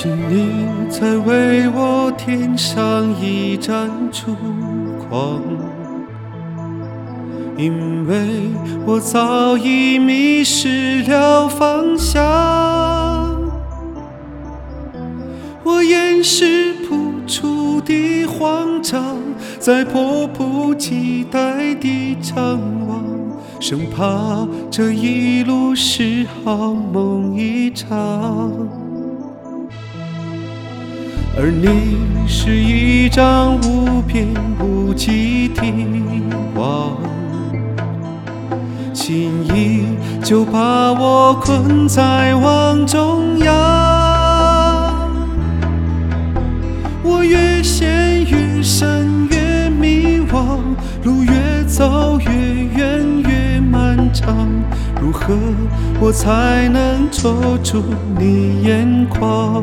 请你再为我添上一盏烛光，因为我早已迷失了方向。我掩饰不出的慌张，在迫不及待地张望，生怕这一路是好梦一场。而你是一张无边无际的网，轻易就把我困在网中央。我越陷越深越迷惘，路越走越远越漫长，如何我才能捉住你眼眶？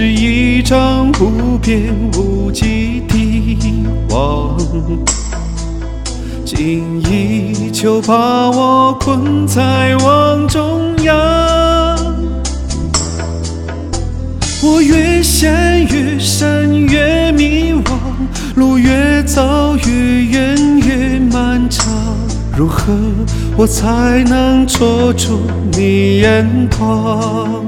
是一张无边无际的网，轻易就把我困在网中央。我越陷越深越迷惘，路越走越远越漫长。如何我才能捉住你眼眶？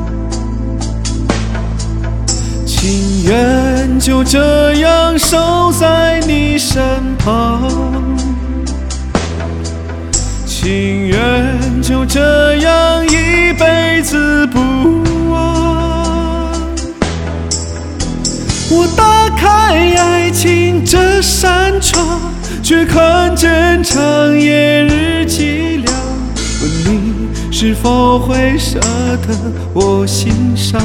情愿就这样守在你身旁，情愿就这样一辈子不忘。我打开爱情这扇窗，却看见长夜日凄凉。问你是否会舍得我心伤？